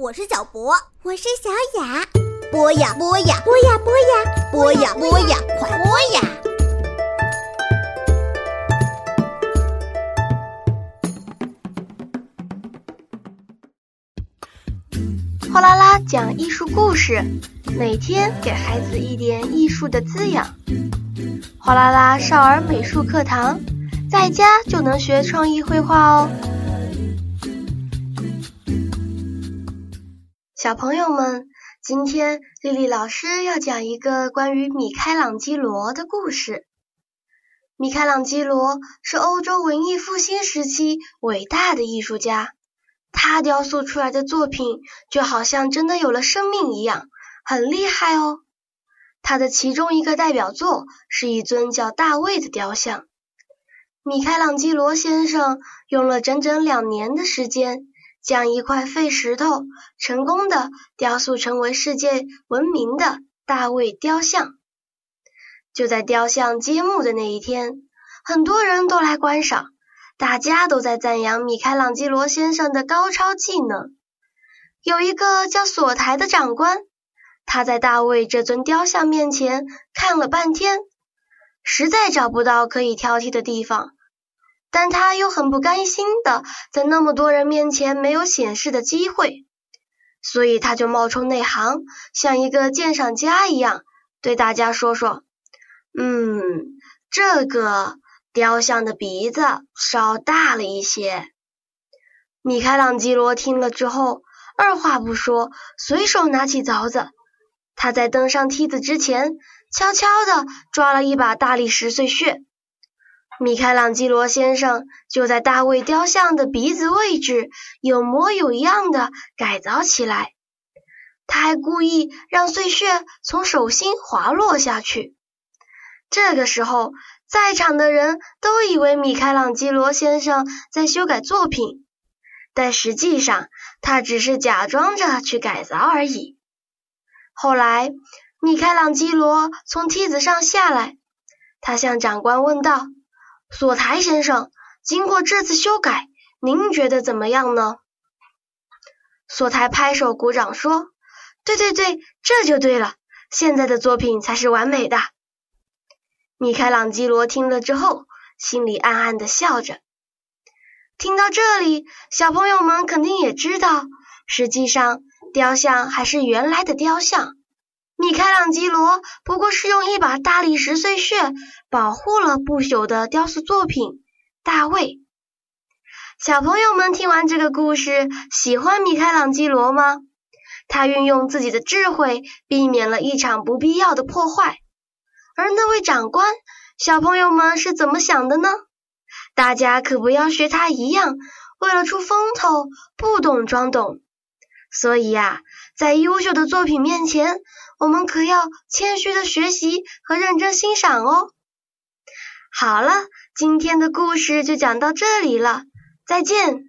我是小博，我是小雅。播呀播呀，播呀播呀，播呀播呀，快播呀！哗啦啦讲艺术故事，每天给孩子一点艺术的滋养。哗啦啦少儿美术课堂，在家就能学创意绘画哦。小朋友们，今天丽丽老师要讲一个关于米开朗基罗的故事。米开朗基罗是欧洲文艺复兴时期伟大的艺术家，他雕塑出来的作品就好像真的有了生命一样，很厉害哦。他的其中一个代表作是一尊叫大卫的雕像。米开朗基罗先生用了整整两年的时间。将一块废石头成功的雕塑成为世界闻名的大卫雕像。就在雕像揭幕的那一天，很多人都来观赏，大家都在赞扬米开朗基罗先生的高超技能。有一个叫索台的长官，他在大卫这尊雕像面前看了半天，实在找不到可以挑剔的地方。但他又很不甘心的在那么多人面前没有显示的机会，所以他就冒充内行，像一个鉴赏家一样对大家说说：“嗯，这个雕像的鼻子稍大了一些。”米开朗基罗听了之后，二话不说，随手拿起凿子，他在登上梯子之前，悄悄地抓了一把大理石碎屑。米开朗基罗先生就在大卫雕像的鼻子位置有模有样的改造起来，他还故意让碎屑从手心滑落下去。这个时候，在场的人都以为米开朗基罗先生在修改作品，但实际上他只是假装着去改造而已。后来，米开朗基罗从梯子上下来，他向长官问道。索台先生，经过这次修改，您觉得怎么样呢？索台拍手鼓掌说：“对对对，这就对了，现在的作品才是完美的。”米开朗基罗听了之后，心里暗暗的笑着。听到这里，小朋友们肯定也知道，实际上雕像还是原来的雕像。米开朗基罗不过是用一把大理石碎屑保护了不朽的雕塑作品《大卫》。小朋友们听完这个故事，喜欢米开朗基罗吗？他运用自己的智慧，避免了一场不必要的破坏。而那位长官，小朋友们是怎么想的呢？大家可不要学他一样，为了出风头，不懂装懂。所以呀，在优秀的作品面前，我们可要谦虚的学习和认真欣赏哦。好了，今天的故事就讲到这里了，再见。